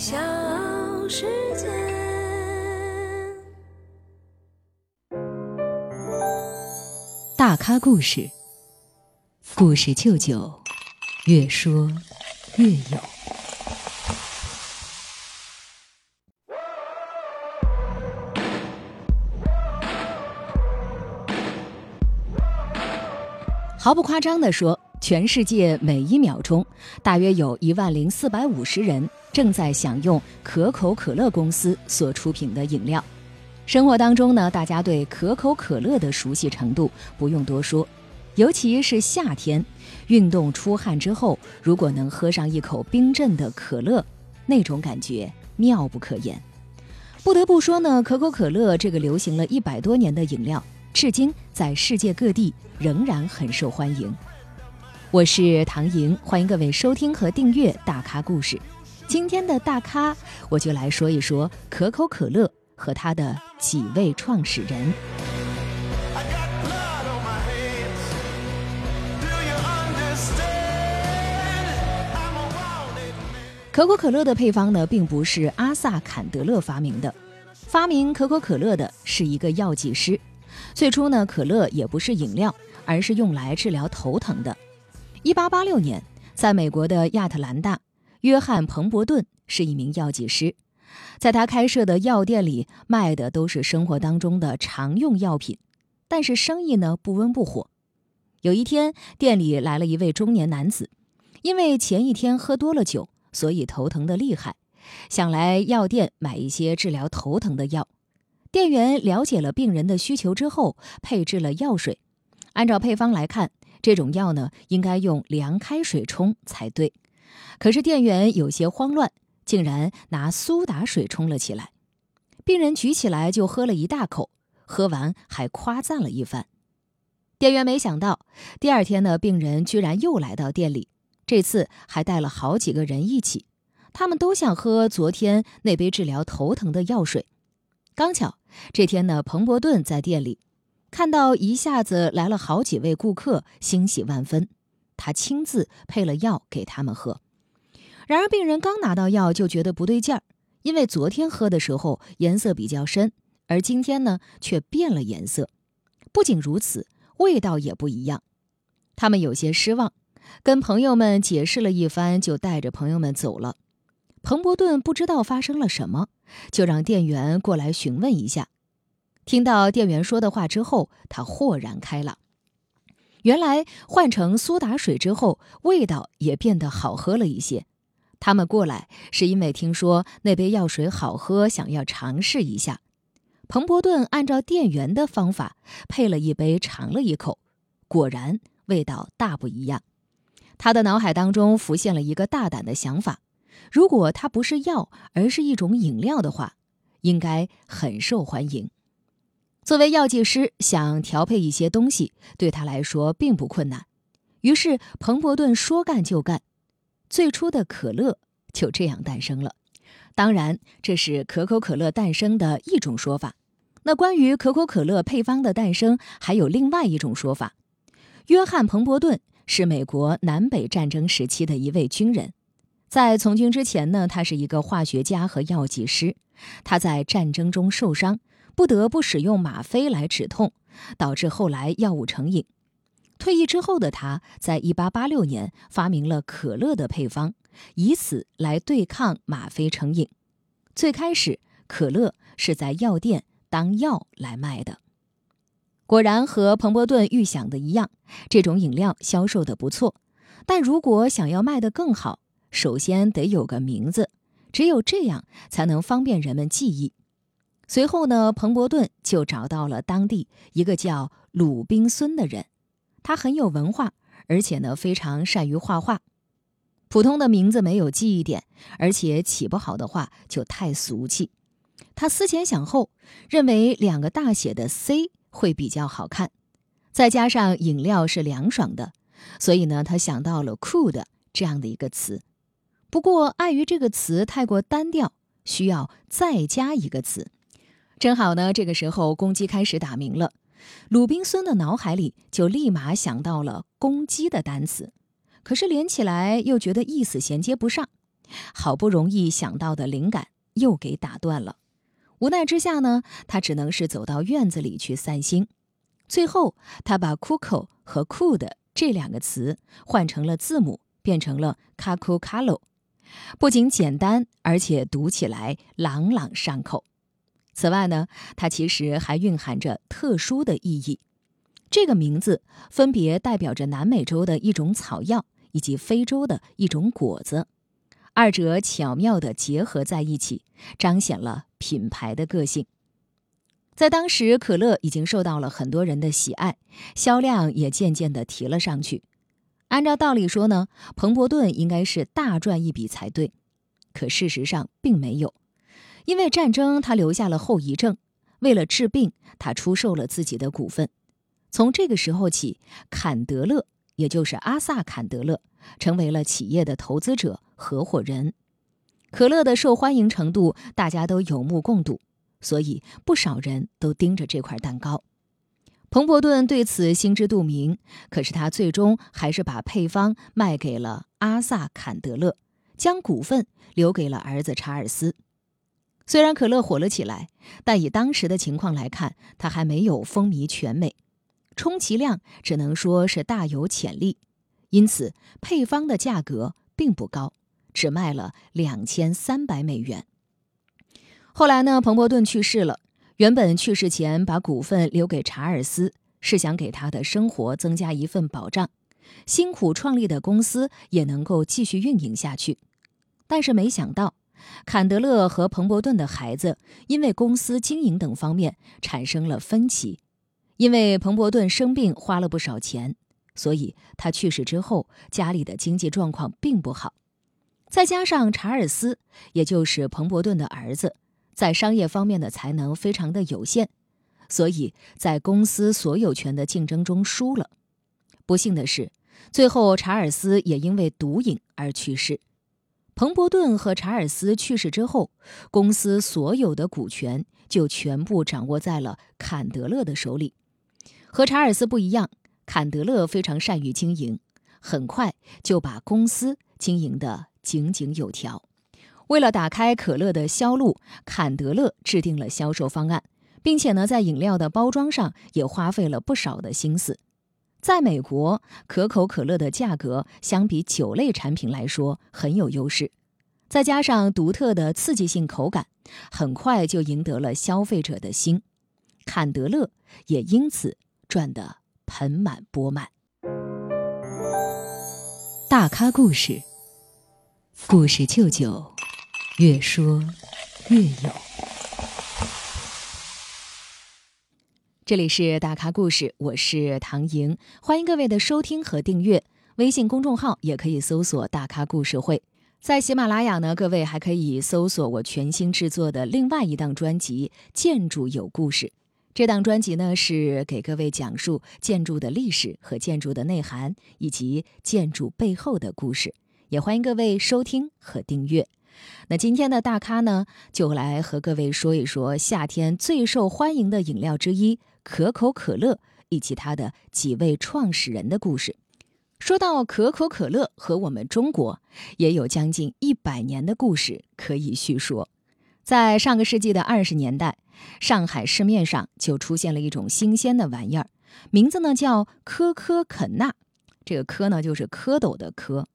小世界。大咖故事，故事舅舅，越说越有。毫不夸张地说，全世界每一秒钟，大约有一万零四百五十人正在享用可口可乐公司所出品的饮料。生活当中呢，大家对可口可乐的熟悉程度不用多说，尤其是夏天，运动出汗之后，如果能喝上一口冰镇的可乐，那种感觉妙不可言。不得不说呢，可口可乐这个流行了一百多年的饮料。至今在世界各地仍然很受欢迎。我是唐莹，欢迎各位收听和订阅《大咖故事》。今天的大咖，我就来说一说可口可乐和它的几位创始人。可口可乐的配方呢，并不是阿萨坎德勒发明的，发明可口可乐的是一个药剂师。最初呢，可乐也不是饮料，而是用来治疗头疼的。一八八六年，在美国的亚特兰大，约翰·彭伯顿是一名药剂师，在他开设的药店里卖的都是生活当中的常用药品，但是生意呢不温不火。有一天，店里来了一位中年男子，因为前一天喝多了酒，所以头疼的厉害，想来药店买一些治疗头疼的药。店员了解了病人的需求之后，配置了药水。按照配方来看，这种药呢应该用凉开水冲才对。可是店员有些慌乱，竟然拿苏打水冲了起来。病人举起来就喝了一大口，喝完还夸赞了一番。店员没想到，第二天呢，病人居然又来到店里，这次还带了好几个人一起，他们都想喝昨天那杯治疗头疼的药水。刚巧这天呢，彭伯顿在店里看到一下子来了好几位顾客，欣喜万分。他亲自配了药给他们喝。然而病人刚拿到药就觉得不对劲儿，因为昨天喝的时候颜色比较深，而今天呢却变了颜色。不仅如此，味道也不一样。他们有些失望，跟朋友们解释了一番，就带着朋友们走了。彭伯顿不知道发生了什么。就让店员过来询问一下。听到店员说的话之后，他豁然开朗。原来换成苏打水之后，味道也变得好喝了一些。他们过来是因为听说那杯药水好喝，想要尝试一下。彭伯顿按照店员的方法配了一杯，尝了一口，果然味道大不一样。他的脑海当中浮现了一个大胆的想法。如果它不是药，而是一种饮料的话，应该很受欢迎。作为药剂师，想调配一些东西对他来说并不困难。于是彭伯顿说干就干，最初的可乐就这样诞生了。当然，这是可口可乐诞生的一种说法。那关于可口可乐配方的诞生，还有另外一种说法。约翰·彭伯顿是美国南北战争时期的一位军人。在从军之前呢，他是一个化学家和药剂师。他在战争中受伤，不得不使用吗啡来止痛，导致后来药物成瘾。退役之后的他，在1886年发明了可乐的配方，以此来对抗吗啡成瘾。最开始，可乐是在药店当药来卖的。果然和彭伯顿预想的一样，这种饮料销售的不错。但如果想要卖得更好，首先得有个名字，只有这样才能方便人们记忆。随后呢，彭伯顿就找到了当地一个叫鲁滨孙的人，他很有文化，而且呢非常善于画画。普通的名字没有记忆点，而且起不好的话就太俗气。他思前想后，认为两个大写的 C 会比较好看，再加上饮料是凉爽的，所以呢，他想到了 “cool” 的这样的一个词。不过，碍于这个词太过单调，需要再加一个词。正好呢，这个时候公鸡开始打鸣了，鲁滨孙的脑海里就立马想到了公鸡的单词，可是连起来又觉得意思衔接不上，好不容易想到的灵感又给打断了。无奈之下呢，他只能是走到院子里去散心。最后，他把 “cuckoo” 和 “cool” 的这两个词换成了字母，变成了 “cacucalo”，不仅简单，而且读起来朗朗上口。此外呢，它其实还蕴含着特殊的意义。这个名字分别代表着南美洲的一种草药，以及非洲的一种果子。二者巧妙地结合在一起，彰显了品牌的个性。在当时，可乐已经受到了很多人的喜爱，销量也渐渐地提了上去。按照道理说呢，彭伯顿应该是大赚一笔才对，可事实上并没有。因为战争，他留下了后遗症。为了治病，他出售了自己的股份。从这个时候起，坎德勒，也就是阿萨·坎德勒，成为了企业的投资者、合伙人。可乐的受欢迎程度，大家都有目共睹，所以不少人都盯着这块蛋糕。彭伯顿对此心知肚明，可是他最终还是把配方卖给了阿萨·坎德勒，将股份留给了儿子查尔斯。虽然可乐火了起来，但以当时的情况来看，它还没有风靡全美，充其量只能说是大有潜力。因此，配方的价格并不高，只卖了两千三百美元。后来呢，彭伯顿去世了。原本去世前把股份留给查尔斯，是想给他的生活增加一份保障，辛苦创立的公司也能够继续运营下去。但是没想到。坎德勒和彭伯顿的孩子因为公司经营等方面产生了分歧，因为彭伯顿生病花了不少钱，所以他去世之后家里的经济状况并不好。再加上查尔斯，也就是彭伯顿的儿子，在商业方面的才能非常的有限，所以在公司所有权的竞争中输了。不幸的是，最后查尔斯也因为毒瘾而去世。彭伯顿和查尔斯去世之后，公司所有的股权就全部掌握在了坎德勒的手里。和查尔斯不一样，坎德勒非常善于经营，很快就把公司经营得井井有条。为了打开可乐的销路，坎德勒制定了销售方案，并且呢，在饮料的包装上也花费了不少的心思。在美国，可口可乐的价格相比酒类产品来说很有优势，再加上独特的刺激性口感，很快就赢得了消费者的心。坎德勒也因此赚得盆满钵满。大咖故事，故事舅舅，越说越有。这里是大咖故事，我是唐莹，欢迎各位的收听和订阅。微信公众号也可以搜索“大咖故事会”。在喜马拉雅呢，各位还可以搜索我全新制作的另外一档专辑《建筑有故事》。这档专辑呢，是给各位讲述建筑的历史和建筑的内涵，以及建筑背后的故事。也欢迎各位收听和订阅。那今天的大咖呢，就来和各位说一说夏天最受欢迎的饮料之一。可口可乐以及它的几位创始人的故事。说到可口可乐和我们中国，也有将近一百年的故事可以叙说。在上个世纪的二十年代，上海市面上就出现了一种新鲜的玩意儿，名字呢叫可可肯纳。这个“蝌”呢就是蝌蚪的“蝌”，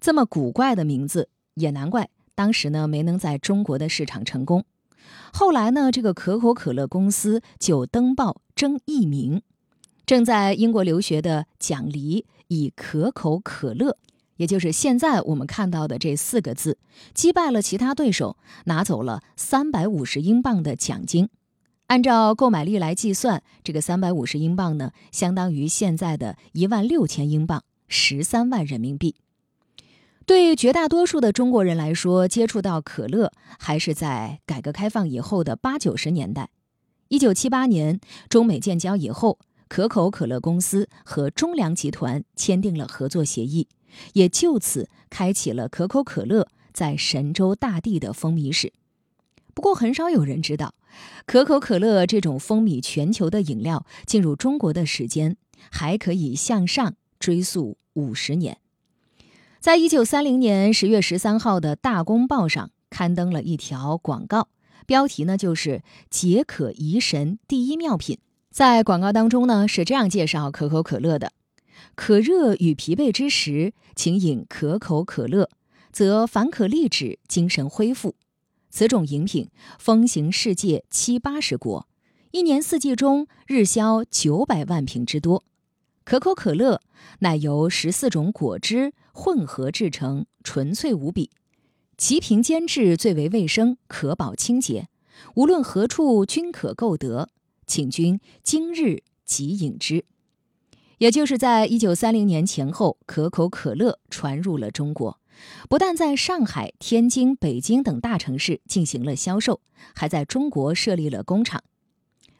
这么古怪的名字，也难怪当时呢没能在中国的市场成功。后来呢，这个可口可乐公司就登报争艺名。正在英国留学的蒋黎以可口可乐，也就是现在我们看到的这四个字，击败了其他对手，拿走了三百五十英镑的奖金。按照购买力来计算，这个三百五十英镑呢，相当于现在的一万六千英镑，十三万人民币。对绝大多数的中国人来说，接触到可乐还是在改革开放以后的八九十年代。一九七八年，中美建交以后，可口可乐公司和中粮集团签订了合作协议，也就此开启了可口可乐在神州大地的风靡史。不过，很少有人知道，可口可乐这种风靡全球的饮料进入中国的时间还可以向上追溯五十年。在一九三零年十月十三号的《大公报》上刊登了一条广告，标题呢就是“解渴怡神第一妙品”。在广告当中呢是这样介绍可口可乐的：“可热与疲惫之时，请饮可口可乐，则反可立止，精神恢复。此种饮品风行世界七八十国，一年四季中日销九百万瓶之多。”可口可乐乃由十四种果汁混合制成，纯粹无比。其瓶煎制最为卫生，可保清洁，无论何处均可购得。请君今日即饮之。也就是在一九三零年前后，可口可乐传入了中国，不但在上海、天津、北京等大城市进行了销售，还在中国设立了工厂。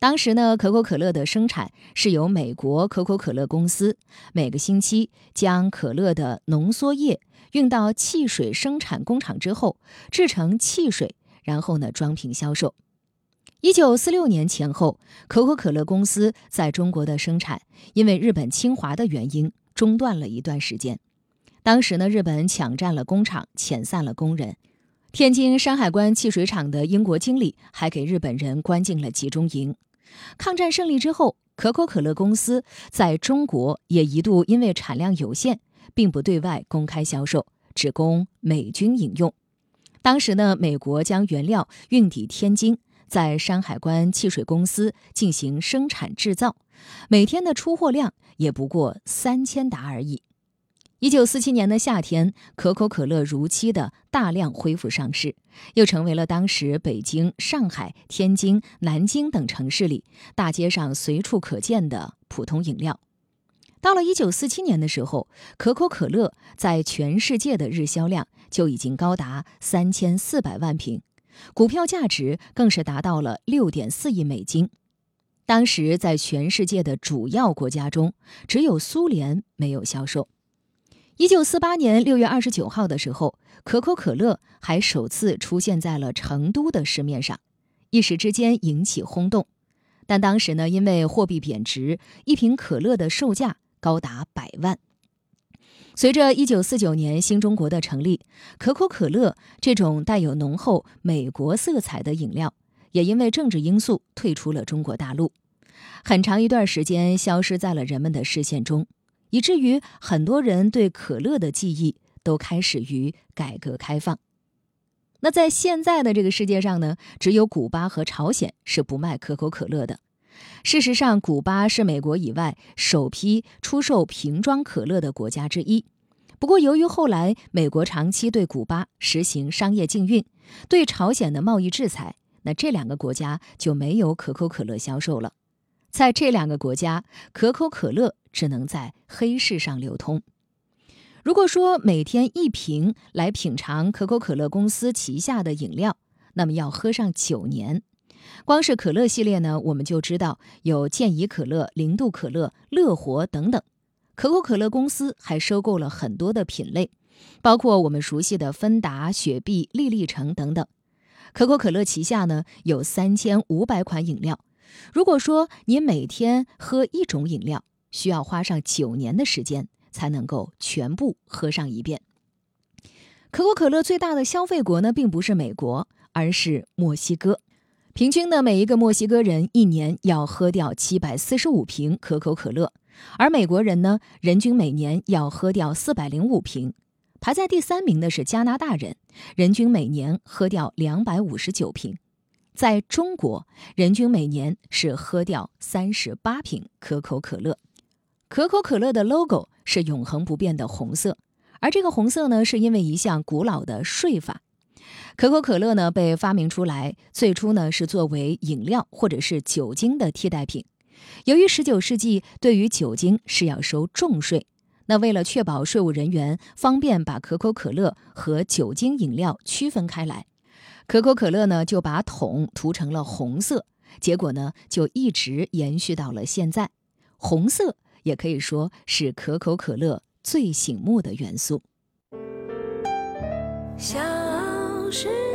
当时呢，可口可乐的生产是由美国可口可乐公司每个星期将可乐的浓缩液运到汽水生产工厂之后制成汽水，然后呢装瓶销售。一九四六年前后，可口可乐公司在中国的生产因为日本侵华的原因中断了一段时间。当时呢，日本抢占了工厂，遣散了工人。天津山海关汽水厂的英国经理还给日本人关进了集中营。抗战胜利之后，可口可乐公司在中国也一度因为产量有限，并不对外公开销售，只供美军饮用。当时呢，美国将原料运抵天津，在山海关汽水公司进行生产制造，每天的出货量也不过三千打而已。一九四七年的夏天，可口可乐如期的大量恢复上市，又成为了当时北京、上海、天津、南京等城市里大街上随处可见的普通饮料。到了一九四七年的时候，可口可乐在全世界的日销量就已经高达三千四百万瓶，股票价值更是达到了六点四亿美金。当时在全世界的主要国家中，只有苏联没有销售。一九四八年六月二十九号的时候，可口可乐还首次出现在了成都的市面上，一时之间引起轰动。但当时呢，因为货币贬值，一瓶可乐的售价高达百万。随着一九四九年新中国的成立，可口可乐这种带有浓厚美国色彩的饮料，也因为政治因素退出了中国大陆，很长一段时间消失在了人们的视线中。以至于很多人对可乐的记忆都开始于改革开放。那在现在的这个世界上呢，只有古巴和朝鲜是不卖可口可乐的。事实上，古巴是美国以外首批出售瓶装可乐的国家之一。不过，由于后来美国长期对古巴实行商业禁运，对朝鲜的贸易制裁，那这两个国家就没有可口可乐销售了。在这两个国家，可口可乐只能在黑市上流通。如果说每天一瓶来品尝可口可乐公司旗下的饮料，那么要喝上九年。光是可乐系列呢，我们就知道有健怡可乐、零度可乐、乐活等等。可口可乐公司还收购了很多的品类，包括我们熟悉的芬达、雪碧、丽丽橙等等。可口可乐旗下呢有三千五百款饮料。如果说你每天喝一种饮料，需要花上九年的时间才能够全部喝上一遍。可口可乐最大的消费国呢，并不是美国，而是墨西哥。平均呢，每一个墨西哥人一年要喝掉七百四十五瓶可口可乐，而美国人呢，人均每年要喝掉四百零五瓶。排在第三名的是加拿大人，人均每年喝掉两百五十九瓶。在中国，人均每年是喝掉三十八瓶可口可乐。可口可乐的 logo 是永恒不变的红色，而这个红色呢，是因为一项古老的税法。可口可乐呢被发明出来，最初呢是作为饮料或者是酒精的替代品。由于19世纪对于酒精是要收重税，那为了确保税务人员方便把可口可乐和酒精饮料区分开来。可口可乐呢，就把桶涂成了红色，结果呢，就一直延续到了现在。红色也可以说是可口可乐最醒目的元素。小时。